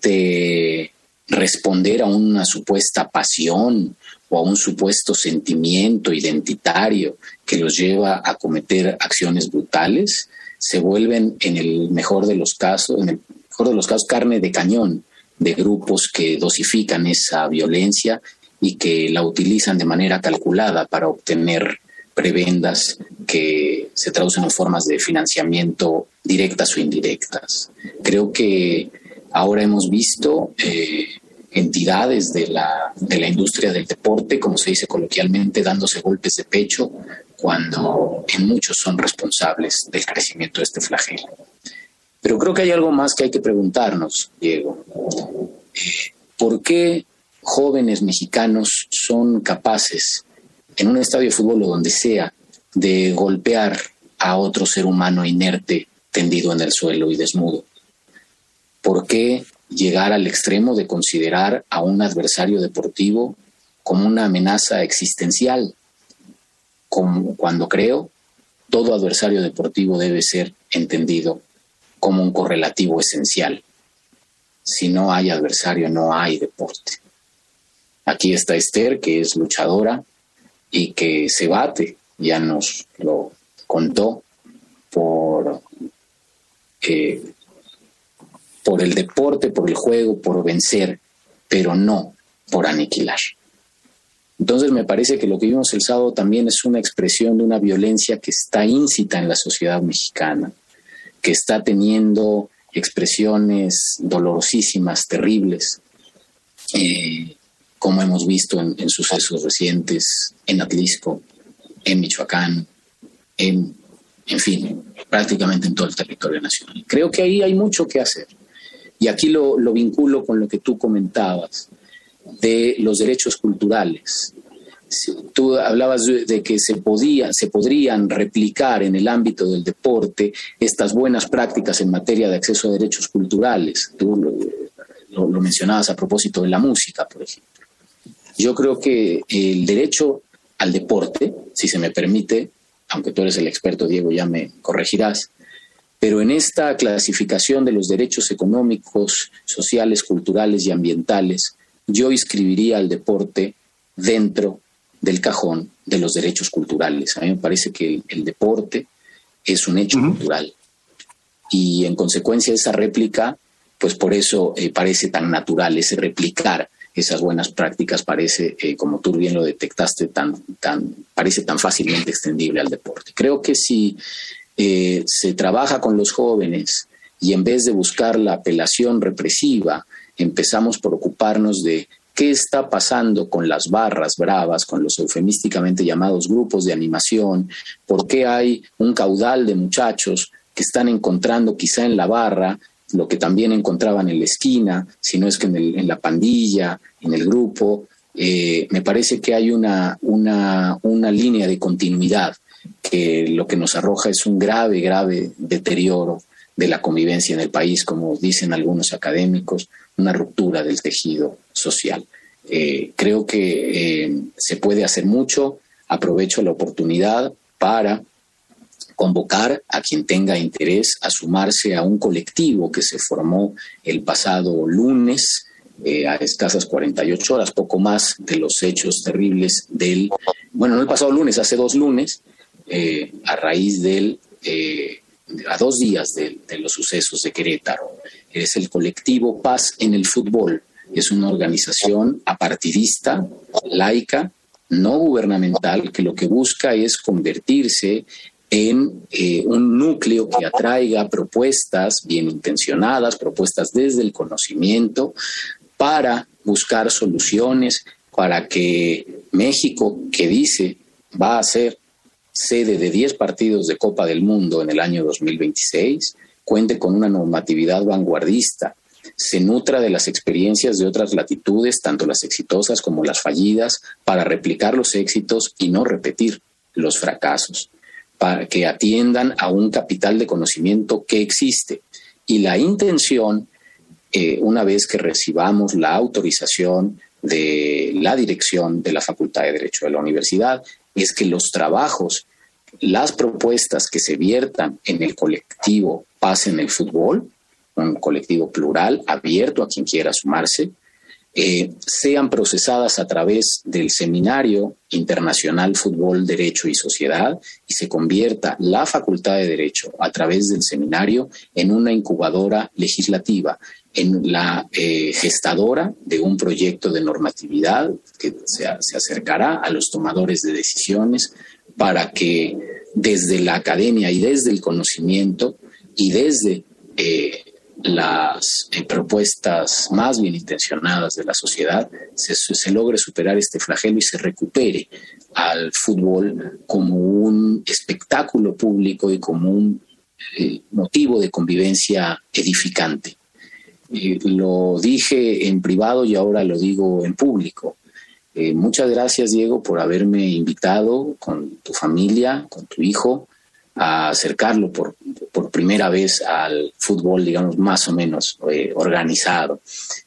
de responder a una supuesta pasión o a un supuesto sentimiento identitario que los lleva a cometer acciones brutales, se vuelven en el mejor de los casos, en el mejor de los casos carne de cañón de grupos que dosifican esa violencia y que la utilizan de manera calculada para obtener prebendas que se traducen en formas de financiamiento directas o indirectas. Creo que ahora hemos visto eh, entidades de la, de la industria del deporte, como se dice coloquialmente, dándose golpes de pecho cuando en muchos son responsables del crecimiento de este flagelo. Pero creo que hay algo más que hay que preguntarnos, Diego. Eh, ¿Por qué jóvenes mexicanos son capaces, en un estadio de fútbol o donde sea, de golpear a otro ser humano inerte tendido en el suelo y desnudo? ¿Por qué llegar al extremo de considerar a un adversario deportivo como una amenaza existencial? Cuando creo, todo adversario deportivo debe ser entendido como un correlativo esencial. Si no hay adversario, no hay deporte. Aquí está Esther, que es luchadora y que se bate, ya nos lo contó, por, eh, por el deporte, por el juego, por vencer, pero no por aniquilar. Entonces me parece que lo que vimos el sábado también es una expresión de una violencia que está íncita en la sociedad mexicana, que está teniendo expresiones dolorosísimas, terribles, eh, como hemos visto en, sucesos recientes en Atlisco, en Michoacán, en, en fin, prácticamente en todo el territorio nacional. Creo que ahí hay mucho que hacer. Y aquí lo, lo vinculo con lo que tú comentabas de los derechos culturales. Tú hablabas de que se, podía, se podrían replicar en el ámbito del deporte estas buenas prácticas en materia de acceso a derechos culturales. Tú lo, lo mencionabas a propósito de la música, por ejemplo. Yo creo que el derecho al deporte, si se me permite, aunque tú eres el experto, Diego, ya me corregirás, pero en esta clasificación de los derechos económicos, sociales, culturales y ambientales, yo inscribiría al deporte dentro del cajón de los derechos culturales. A mí me parece que el, deporte es un hecho cultural y en consecuencia esa réplica, pues por eso eh, parece tan natural, ese replicar esas buenas prácticas parece, eh, como tú bien lo detectaste, tan, tan, parece tan fácilmente extendible al deporte. Creo que si eh, se trabaja con los jóvenes y en vez de buscar la apelación represiva, empezamos por ocuparnos de qué está pasando con las barras bravas, con los eufemísticamente llamados grupos de animación, por qué hay un caudal de muchachos que están encontrando quizá en la barra lo que también encontraban en la esquina, si no es que en, la pandilla, en el grupo. Eh, me parece que hay una, una, una línea de continuidad que lo que nos arroja es un grave, grave deterioro de la convivencia en el país, como dicen algunos académicos, una ruptura del tejido social. Eh, creo que eh, se puede hacer mucho, aprovecho la oportunidad para convocar a quien tenga interés a sumarse a un colectivo que se formó el pasado lunes eh, a escasas 48 horas, poco más de los hechos terribles del, bueno, no el pasado lunes, hace dos lunes, eh, a raíz del, eh, a dos días de, los sucesos de Querétaro. Es el colectivo Paz en el Fútbol. Es una organización apartidista, laica, no gubernamental, que lo que busca es convertirse en eh, un núcleo que atraiga propuestas bien intencionadas, propuestas desde el conocimiento, para buscar soluciones para que México, que dice va a ser sede de 10 partidos de Copa del Mundo en el año 2026, cuente con una normatividad vanguardista, se nutra de las experiencias de otras latitudes, tanto las exitosas como las fallidas, para replicar los éxitos y no repetir los fracasos, para que atiendan a un capital de conocimiento que existe. Y la intención, eh, una vez que recibamos la autorización de la dirección de la Facultad de Derecho de la Universidad, es que los trabajos, las propuestas que se viertan en el colectivo Paz en el Fútbol, un colectivo plural, abierto a quien quiera sumarse, eh, sean procesadas a través del Seminario Internacional Fútbol, Derecho y Sociedad y se convierta la Facultad de Derecho a través del seminario en una incubadora legislativa, en la eh, gestadora de un proyecto de normatividad que se, se acercará a los tomadores de decisiones para que desde la academia y desde el conocimiento y desde eh, las eh, propuestas más bien intencionadas de la sociedad, se, logre superar este flagelo y se recupere al fútbol como un espectáculo público y como un eh, motivo de convivencia edificante. lo dije en privado y ahora lo digo en público. muchas gracias, Diego, por haberme invitado con tu familia, con tu hijo, a acercarlo por, por primera vez al fútbol, digamos, más o menos eh, organizado.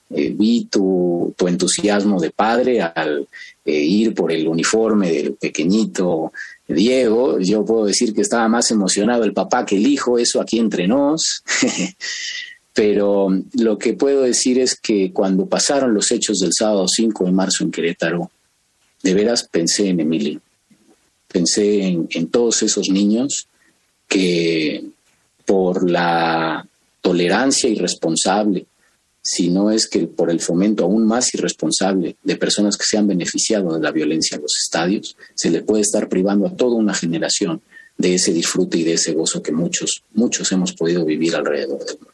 Eh, vi tu, tu, entusiasmo de padre al eh, ir por el uniforme del pequeñito Diego. Yo puedo decir que estaba más emocionado el papá que el hijo, eso aquí entre nos. Pero lo que puedo decir es que cuando pasaron los hechos del sábado 5 de marzo en Querétaro, de veras pensé en Emily. Pensé en, en todos esos niños que por la tolerancia irresponsable, si no es que por el fomento aún más irresponsable de personas que se han beneficiado de la violencia en los estadios, se le puede estar privando a toda una generación de ese disfrute y de ese gozo que muchos, muchos hemos podido vivir alrededor del mundo.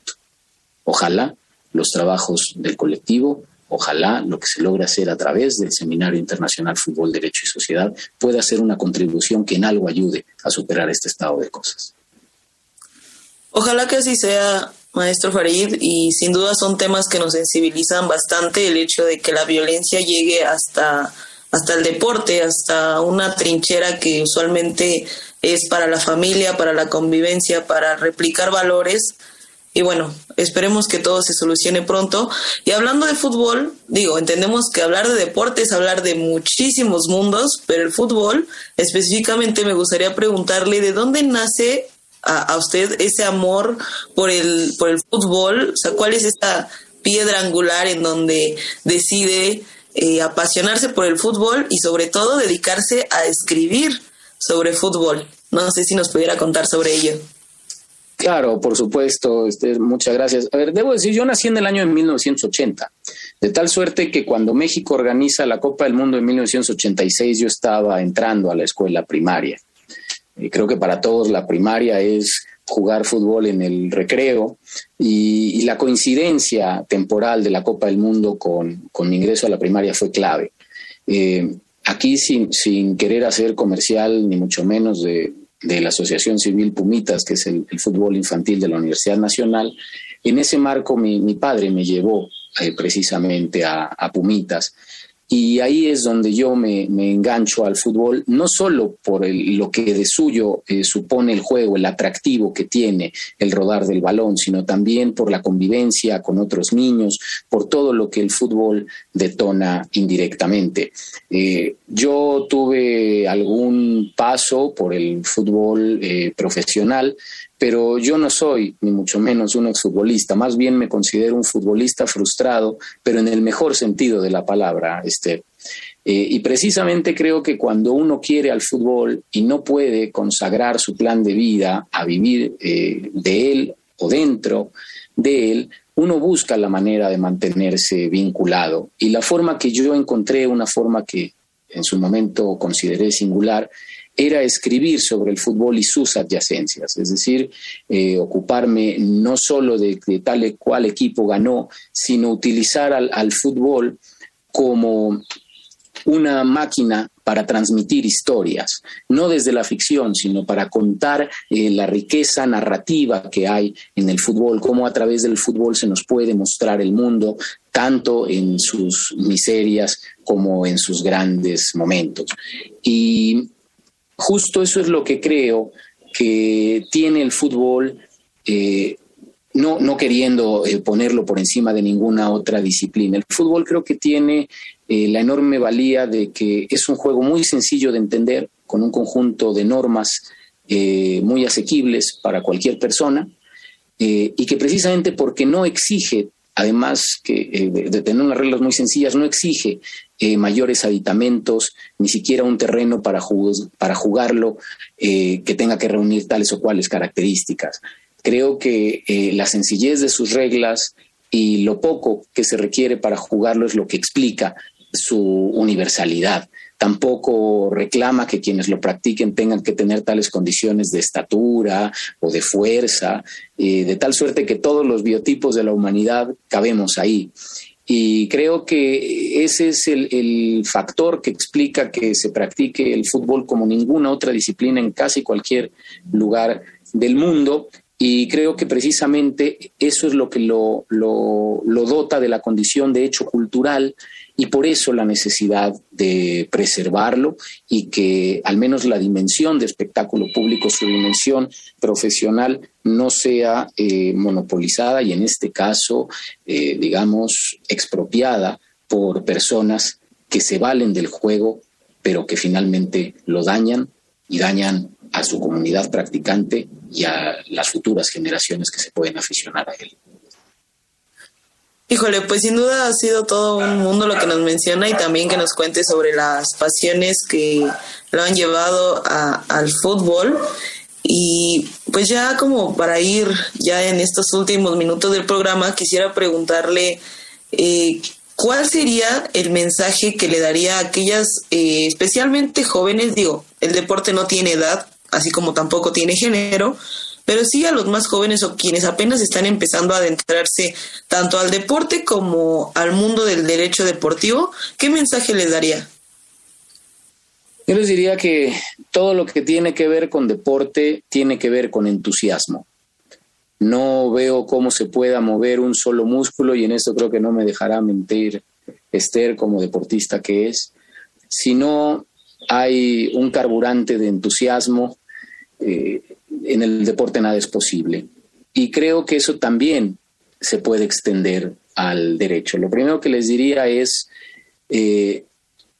Ojalá los trabajos del colectivo, ojalá lo que se logre hacer a través del Seminario Internacional Fútbol, Derecho y Sociedad pueda ser una contribución que en algo ayude a superar este estado de cosas. Ojalá que así sea, maestro Farid, y sin duda son temas que nos sensibilizan bastante el hecho de que la violencia llegue hasta, hasta el deporte, hasta una trinchera que usualmente es para la familia, para la convivencia, para replicar valores. Y bueno, esperemos que todo se solucione pronto. Y hablando de fútbol, digo, entendemos que hablar de deporte es hablar de muchísimos mundos, pero el fútbol, específicamente me gustaría preguntarle de dónde nace a, usted ese amor por el, por el fútbol? O sea, ¿cuál es esta piedra angular en donde decide eh, apasionarse por el fútbol y sobre todo dedicarse a escribir sobre fútbol? No sé si nos pudiera contar sobre ello. Claro, por supuesto, este, muchas gracias. A ver, debo decir, yo nací en el año de 1980, de tal suerte que cuando México organiza la Copa del Mundo en 1986 yo estaba entrando a la escuela primaria creo que para todos la primaria es jugar fútbol en el recreo y, la coincidencia temporal de la Copa del Mundo con, mi ingreso a la primaria fue clave. Eh, aquí sin, sin, querer hacer comercial, ni mucho menos de, la Asociación Civil Pumitas, que es el, fútbol infantil de la Universidad Nacional, en ese marco mi, padre me llevó eh, precisamente a, a Pumitas y ahí es donde yo me, engancho al fútbol, no solo por lo que de suyo eh, supone el juego, el atractivo que tiene el rodar del balón, sino también por la convivencia con otros niños, por todo lo que el fútbol detona indirectamente. Eh, yo tuve algún paso por el fútbol eh, profesional, pero yo no soy ni mucho menos un exfutbolista, más bien me considero un futbolista frustrado, pero en el mejor sentido de la palabra, este. Eh, y precisamente creo que cuando uno quiere al fútbol y no puede consagrar su plan de vida a vivir eh, de él o dentro de él, uno busca la manera de mantenerse vinculado. Y la forma que yo encontré, una forma que en su momento consideré singular, era escribir sobre el fútbol y sus adyacencias, es decir, eh, ocuparme no solo de, tal y cual equipo ganó, sino utilizar al, fútbol como una máquina para transmitir historias, no desde la ficción, sino para contar eh, la riqueza narrativa que hay en el fútbol, cómo a través del fútbol se nos puede mostrar el mundo, tanto en sus miserias como en sus grandes momentos. Y justo eso es lo que creo que tiene el fútbol, eh, no, no, queriendo eh, ponerlo por encima de ninguna otra disciplina. El fútbol creo que tiene eh, la enorme valía de que es un juego muy sencillo de entender, con un conjunto de normas muy asequibles para cualquier persona, y que precisamente porque no exige además que, eh, de, tener unas reglas muy sencillas, no exige eh, mayores aditamentos, ni siquiera un terreno para, para jugarlo que tenga que reunir tales o cuales características. Creo que la sencillez de sus reglas y lo poco que se requiere para jugarlo es lo que explica su universalidad tampoco reclama que quienes lo practiquen tengan que tener tales condiciones de estatura o de fuerza, eh, de tal suerte que todos los biotipos de la humanidad cabemos ahí. Y creo que ese es el, el, factor que explica que se practique el fútbol como ninguna otra disciplina en casi cualquier lugar del mundo. Y creo que precisamente eso es lo que lo, lo, lo dota de la condición de hecho cultural y por eso la necesidad de preservarlo y que al menos la dimensión de espectáculo público, su dimensión profesional, no sea eh, monopolizada y en este caso, eh, digamos, expropiada por personas que se valen del juego, pero que finalmente lo dañan y dañan a su comunidad practicante y a las futuras generaciones que se pueden aficionar a él. Híjole, pues sin duda ha sido todo un mundo lo que nos menciona y también que nos cuente sobre las pasiones que lo han llevado al fútbol. Y pues ya como para ir ya en estos últimos minutos del programa, quisiera preguntarle eh, cuál sería el mensaje que le daría a aquellas, eh, especialmente jóvenes, digo, el deporte no tiene edad, así como tampoco tiene género, pero sí a los más jóvenes o quienes apenas están empezando a adentrarse tanto al deporte como al mundo del derecho deportivo, ¿qué mensaje les daría? Yo les diría que todo lo que tiene que ver con deporte tiene que ver con entusiasmo. No veo cómo se pueda mover un solo músculo y en esto creo que no me dejará mentir Esther como deportista que es. Si no hay un carburante de entusiasmo, eh, en el deporte nada es posible. Y creo que eso también se puede extender al derecho. Lo primero que les diría es, eh,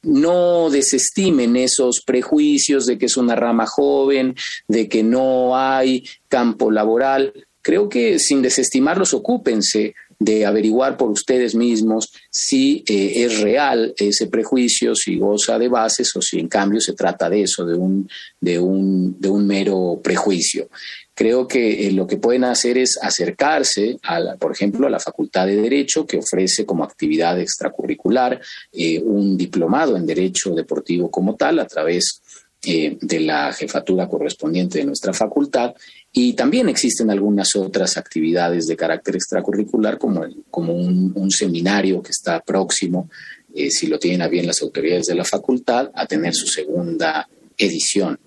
no desestimen esos prejuicios de que es una rama joven, de que no hay campo laboral. Creo que sin desestimarlos, ocúpense de averiguar por ustedes mismos si eh, es real ese prejuicio, si goza de bases o si en cambio se trata de eso, de un, de un, de un mero prejuicio. Creo que eh, lo que pueden hacer es acercarse, a por ejemplo, a la Facultad de Derecho, que ofrece como actividad extracurricular eh, un diplomado en Derecho Deportivo como tal, a través de la jefatura correspondiente de nuestra facultad y también existen algunas otras actividades de carácter extracurricular, como, un, seminario que está próximo, eh, si lo tienen a bien las autoridades de la facultad, a tener su segunda edición.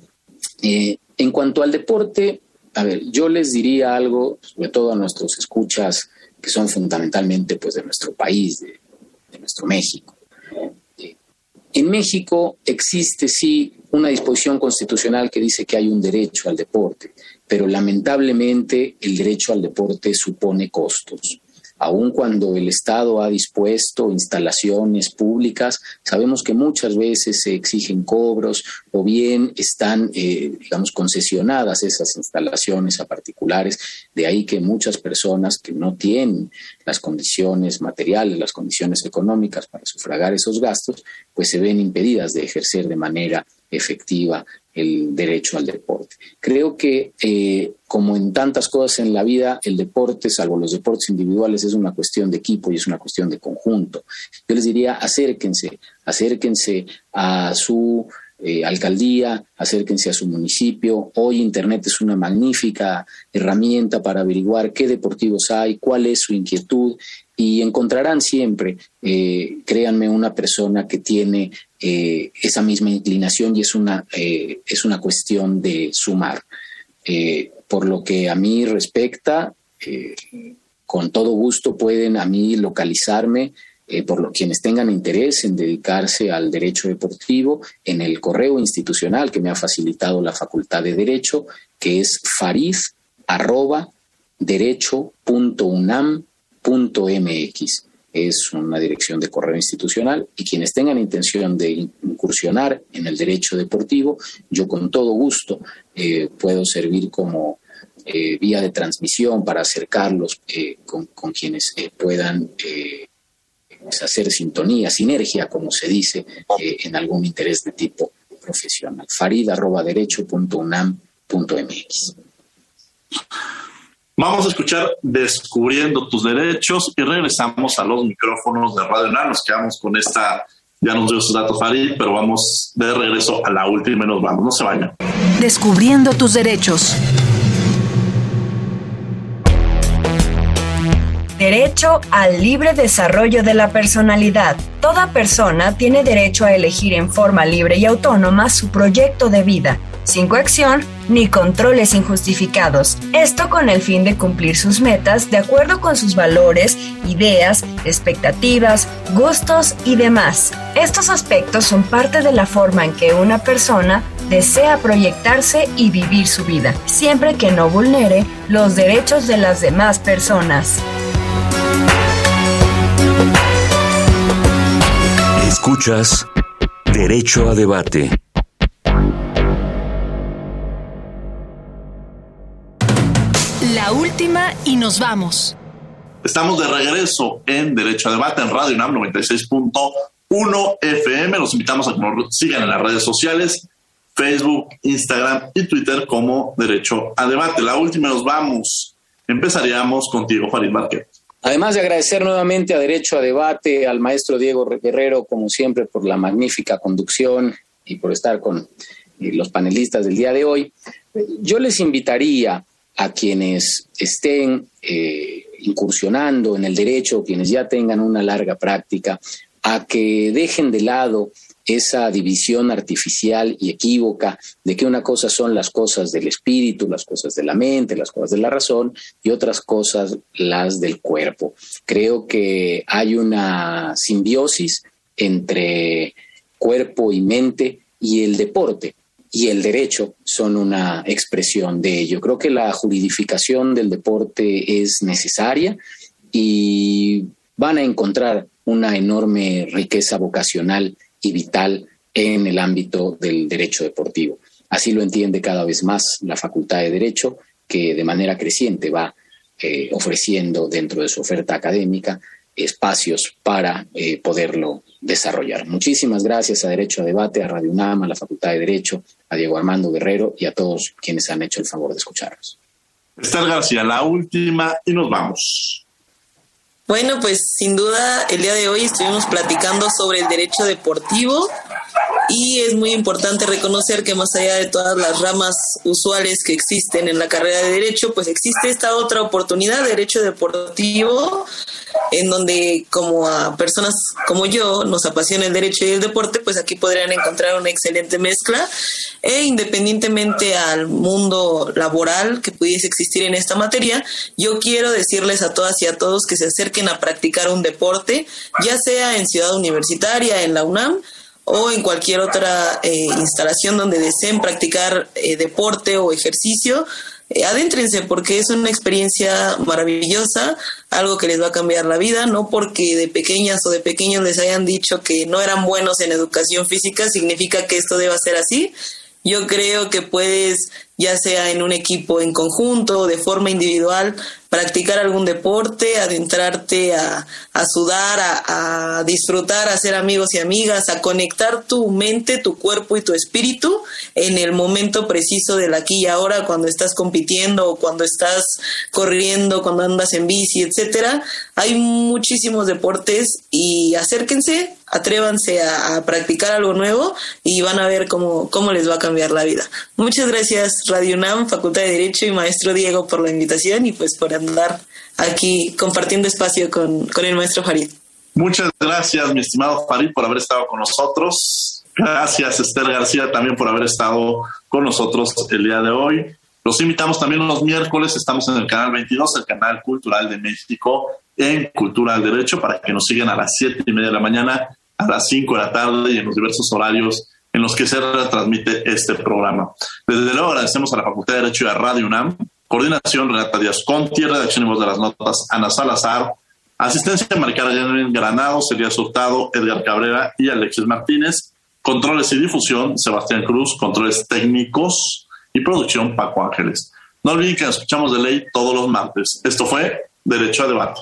Eh, en cuanto al deporte, a ver, yo les diría algo, sobre todo a nuestros escuchas, que son fundamentalmente pues, de nuestro país, de, de nuestro México. Eh, en México existe sí una disposición constitucional que dice que hay un derecho al deporte pero lamentablemente el derecho al deporte supone costos. Aun cuando el Estado ha dispuesto instalaciones públicas, sabemos que muchas veces se exigen cobros o bien están, eh, digamos, concesionadas esas instalaciones a particulares. De ahí que muchas personas que no tienen las condiciones materiales, las condiciones económicas para sufragar esos gastos, pues se ven impedidas de ejercer de manera efectiva el derecho al deporte. Creo que, eh, como en tantas cosas en la vida, el deporte, salvo los deportes individuales, es una cuestión de equipo y es una cuestión de conjunto. Yo les diría, acérquense, acérquense a su eh, alcaldía, acérquense a su municipio. Hoy Internet es una magnífica herramienta para averiguar qué deportivos hay, cuál es su inquietud y encontrarán siempre, eh, créanme, una persona que tiene eh, esa misma inclinación y es una, eh, es una cuestión de sumar. por lo que a mí respecta, con todo gusto pueden a mí localizarme por lo quienes tengan interés en dedicarse al derecho deportivo en el correo institucional que me ha facilitado la Facultad de Derecho, que es fariz .mx es una dirección de correo institucional y quienes tengan intención de incursionar en el derecho deportivo, yo con todo gusto eh, puedo servir como eh, vía de transmisión para acercarlos eh, con, quienes puedan hacer sintonía, sinergia, como se dice, en algún interés de tipo profesional. farida.derecho.unam.mx. Vamos a escuchar Descubriendo tus derechos y regresamos a los micrófonos de Radio UNAM. Nos quedamos con esta, ya nos dio sus datos Farid, pero vamos de regreso a la última y nos vamos. No se vayan. Descubriendo tus derechos. Derecho al libre desarrollo de la personalidad. Toda persona tiene derecho a elegir en forma libre y autónoma su proyecto de vida sin coacción ni controles injustificados. Esto con el fin de cumplir sus metas de acuerdo con sus valores, ideas, expectativas, gustos y demás. Estos aspectos son parte de la forma en que una persona desea proyectarse y vivir su vida, siempre que no vulnere los derechos de las demás personas. Escuchas Derecho a Debate. La última y nos vamos. Estamos de regreso en Derecho a Debate en Radio UNAM 96.1 FM. Los invitamos a que nos sigan en las redes sociales, Facebook, Instagram y Twitter como Derecho a Debate. La última nos vamos. Empezaríamos contigo, Farid Márquez. Además de agradecer nuevamente a Derecho a Debate, al maestro Diego Guerrero, como siempre, por la magnífica conducción y por estar con eh, los panelistas del día de hoy, yo les invitaría a quienes estén eh, incursionando en el derecho, quienes ya tengan una larga práctica, a que dejen de lado esa división artificial y equívoca de que una cosa son las cosas del espíritu, las cosas de la mente, las cosas de la razón y otras cosas las del cuerpo. Creo que hay una simbiosis entre cuerpo y mente y el deporte y el derecho son una expresión de ello. Creo que la juridificación del deporte es necesaria y van a encontrar una enorme riqueza vocacional y vital en el ámbito del derecho deportivo. Así lo entiende cada vez más la Facultad de Derecho, que de manera creciente va eh, ofreciendo dentro de su oferta académica espacios para eh, poderlo desarrollar. Muchísimas gracias a Derecho a Debate, a Radio UNAM, a la Facultad de Derecho, a Diego Armando Guerrero y a todos quienes han hecho el favor de escucharnos. Esther García, la última y nos vamos. Bueno, pues sin duda el día de hoy estuvimos platicando sobre el derecho deportivo y es muy importante reconocer que más allá de todas las ramas usuales que existen en la carrera de derecho, pues existe esta otra oportunidad, derecho deportivo, en donde como a personas como yo nos apasiona el derecho y el deporte, pues aquí podrían encontrar una excelente mezcla e independientemente al mundo laboral que pudiese existir en esta materia, yo quiero decirles a todas y a todos que se acerquen a practicar un deporte, ya sea en Ciudad Universitaria, en la UNAM, o en cualquier otra eh, instalación donde deseen practicar eh, deporte o ejercicio, eh, adéntrense porque es una experiencia maravillosa, algo que les va a cambiar la vida, no porque de pequeñas o de pequeños les hayan dicho que no eran buenos en educación física, significa que esto deba ser así. Yo creo que puedes, ya sea en un equipo en conjunto o de forma individual, practicar algún deporte, adentrarte a, sudar, a, disfrutar, a ser amigos y amigas, a conectar tu mente, tu cuerpo y tu espíritu en el momento preciso del aquí y ahora, cuando estás compitiendo o cuando estás corriendo, cuando andas en bici, etcétera. Hay muchísimos deportes y acérquense, atrévanse a, practicar algo nuevo y van a ver cómo, cómo les va a cambiar la vida. Muchas gracias Radio UNAM, Facultad de Derecho y Maestro Diego por la invitación y pues por andar aquí compartiendo espacio con, con el maestro Farid. Muchas gracias, mi estimado Farid, por haber estado con nosotros. Gracias, Esther García, también por haber estado con nosotros el día de hoy. Los invitamos también los miércoles, estamos en el canal 22, el canal cultural de México, en Cultura del Derecho, para que nos sigan a las 7 y media de la mañana, a las 5 de la tarde y en los diversos horarios en los que se retransmite este programa. Desde luego agradecemos a la Facultad de Derecho y a Radio UNAM Coordinación Renata Díaz Conti, redacción y voz de las notas Ana Salazar, asistencia en Granados, Elías Hurtado, Edgar Cabrera y Alexis Martínez, controles y difusión Sebastián Cruz, controles técnicos y producción Paco Ángeles. No olviden que nos escuchamos de ley todos los martes. Esto fue Derecho a Debate.